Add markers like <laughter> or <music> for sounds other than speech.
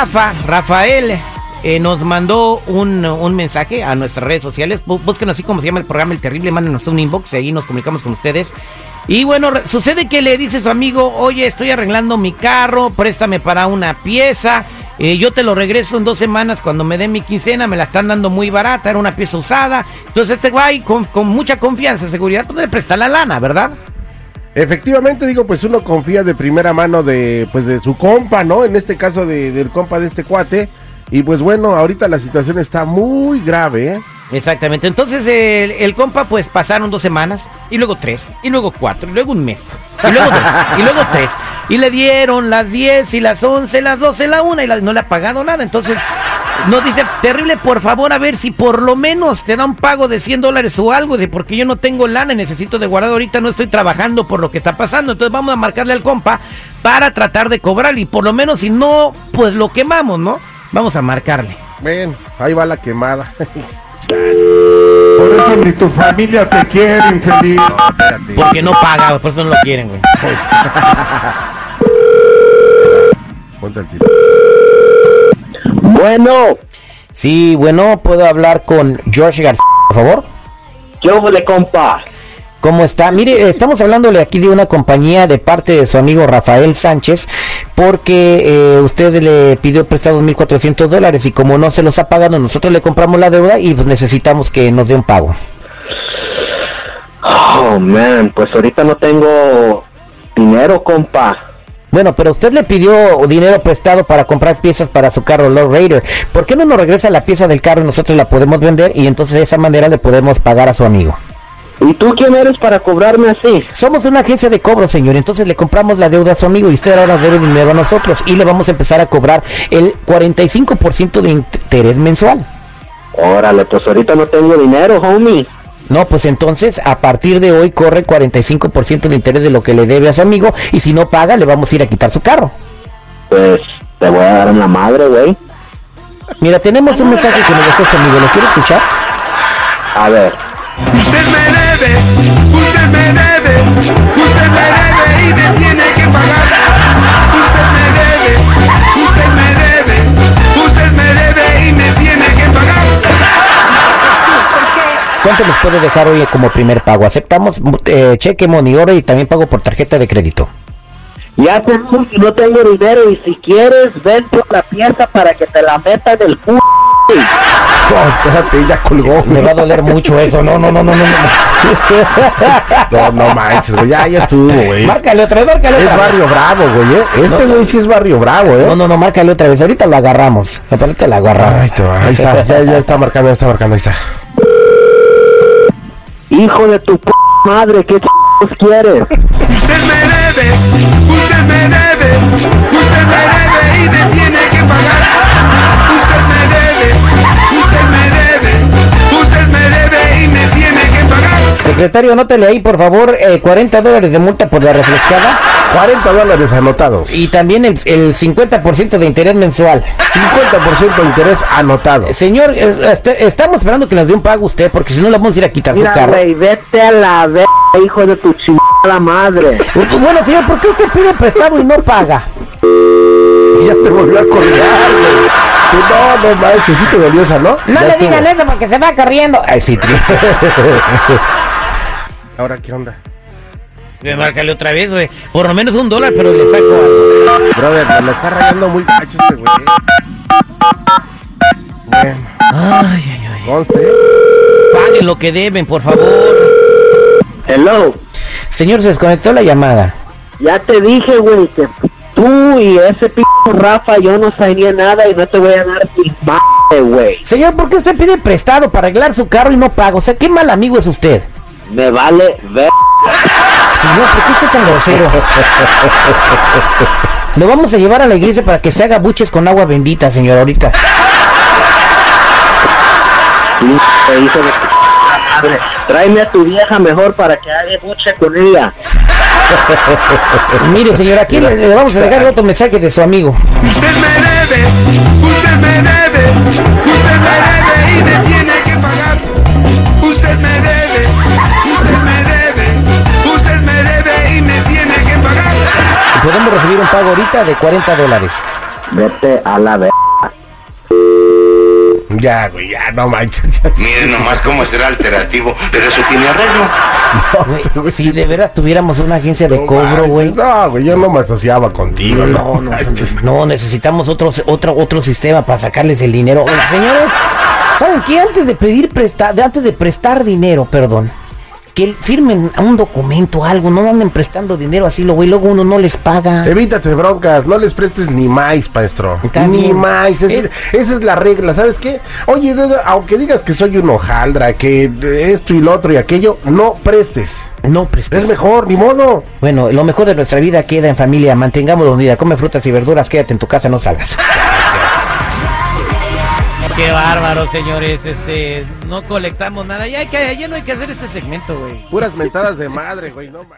Rafa, Rafael, eh, nos mandó un, un mensaje a nuestras redes sociales. Búsquenos así como se llama el programa El Terrible, mándenos un inbox y ahí nos comunicamos con ustedes. Y bueno, sucede que le dice su amigo, oye, estoy arreglando mi carro, préstame para una pieza, eh, yo te lo regreso en dos semanas cuando me den mi quincena, me la están dando muy barata, era una pieza usada. Entonces este güey con, con mucha confianza, seguridad, pues le presta la lana, ¿verdad? Efectivamente, digo, pues uno confía de primera mano de, pues de su compa, ¿no? En este caso de- del compa de este cuate. Y pues bueno, ahorita la situación está muy grave, ¿eh? Exactamente. Entonces el, el compa, pues pasaron dos semanas, y luego tres, y luego cuatro, y luego un mes, y luego dos, y luego tres. Y le dieron las diez, y las once, las doce, la una, y no le ha pagado nada. Entonces nos dice, terrible, por favor, a ver si por lo menos te da un pago de 100 dólares o algo, de porque yo no tengo lana, y necesito de guardar ahorita, no estoy trabajando por lo que está pasando. Entonces vamos a marcarle al compa para tratar de cobrar, y por lo menos si no, pues lo quemamos, ¿no? Vamos a marcarle. Ven, ahí va la quemada. <laughs> Por eso ni tu familia te quiere, infeliz. Espérate. Porque no paga, por eso no lo quieren, güey. <laughs> Ponte el tiro. Bueno, Sí, bueno, puedo hablar con George García, por favor. yo le compa. ¿Cómo está? Mire, estamos hablándole aquí de una compañía de parte de su amigo Rafael Sánchez, porque eh, usted le pidió prestado 1.400 dólares y como no se los ha pagado, nosotros le compramos la deuda y pues necesitamos que nos dé un pago. Oh, man, pues ahorita no tengo dinero, compa. Bueno, pero usted le pidió dinero prestado para comprar piezas para su carro Low Raider. ¿Por qué no nos regresa la pieza del carro y nosotros la podemos vender y entonces de esa manera le podemos pagar a su amigo? ¿Y tú quién eres para cobrarme así? Somos una agencia de cobro, señor. Entonces le compramos la deuda a su amigo y usted ahora nos debe dinero a nosotros y le vamos a empezar a cobrar el 45% de interés mensual. Órale, pues ahorita no tengo dinero, homie. No, pues entonces a partir de hoy corre 45% de interés de lo que le debe a su amigo y si no paga le vamos a ir a quitar su carro. Pues te voy a dar en la madre, güey. Mira, tenemos un mensaje que nos dejó su amigo. ¿Lo quiere escuchar? A ver. Usted me debe, usted me debe, usted me debe y me tiene que pagar. ¿Cuánto nos puede dejar hoy como primer pago? Aceptamos eh, cheque, money order y también pago por tarjeta de crédito. Ya te dije que no tengo dinero y si quieres, ven por la pieza para que te la meta en el culo. No, espérate, ya colgó. Me va a doler mucho eso. No, no, no, no, no. no. <laughs> No, no manches, güey. Ya, ya estuvo, güey. Márcale otra vez, márcale Es otra vez. barrio bravo, güey. ¿eh? Este No. güey sí es barrio bravo, ¿eh? No, no, no, márcale otra vez. Ahorita lo agarramos. Ahorita lo agarramos. Te va, ahí está, ya, ya está marcando, ya está marcando, ahí está. Hijo de tu p madre, ¿qué ch quieres? Usted me debe, usted me debe, usted me debe y me Secretario, anótale ahí, por favor, eh, 40 dólares de multa por la refrescada 40 dólares anotados. y también el, el 50% de interés mensual. 50% de interés anotado. Señor, este- estamos esperando que nos dé un pago usted, porque si no le vamos a ir a quitar su Mira, carro. güey, vete a la verga, hijo de tu chingada madre. Bueno, señor, ¿por qué usted pide prestado y no paga? Y ya te volvió a colgar, güey. Tú, No, no manches, sí te dolió esa, ¿no? No Ya le estuvo. digan eso porque se va corriendo. Ay, sí, tri. <laughs> Ahora, ¿qué onda? Márcale otra vez, güey. Por lo menos un dólar, pero le saco algo. <laughs> Brother, me lo está rayando muy cacho este güey. Bueno, Ay, ay, ay. conste. Paguen lo que deben, por favor. Hello, Señor, se desconectó la llamada. ya te dije, güey, que tú y ese p Rafa yo no sabía nada y no te voy a dar ni madre, güey. Señor, ¿por qué usted pide prestado para arreglar su carro y no paga? O sea, qué mal amigo es usted. Me vale ver. Señor, ¿por qué usted es tan grosero? Lo vamos a llevar a la iglesia para que se haga buches con agua bendita, señor, ahorita. Tráeme a tu vieja mejor para que haga buche con ella. Mire, señor, aquí le, le vamos a dejar otro mensaje de su amigo. Usted me debe, usted me debe, usted me debe y me tiene que pagar. Usted me debe, un pago ahorita de 40 dólares. Vete a la ver... Ya, güey, ya, no manches. ya. Miren nomás cómo será alternativo, pero eso tiene arreglo. Güey, si de veras tuviéramos una agencia de No cobro, manches, güey. No, güey, yo no me asociaba contigo. No, no, no, necesitamos otro, otro, otro sistema para sacarles el dinero. Oye, señores, ¿saben qué? Antes de pedir prestar, antes de prestar dinero, perdón, que firmen un documento, algo, no anden prestando dinero así, lo güey, luego uno no les paga. Evítate broncas, no les prestes ni más, maestro. Ni más. Esa, Es- esa es la regla, ¿sabes qué? Oye, aunque digas que soy un hojaldra, que esto y lo otro y aquello, no prestes. No prestes. Es mejor, ni modo. Bueno, lo mejor de nuestra vida queda en familia, mantengámoslo unida, come frutas y verduras, quédate en tu casa, no salgas. Qué bárbaro, señores, este, no colectamos nada, ya, hay no hay que hacer este segmento, güey. Puras mentadas de madre, güey, no ma-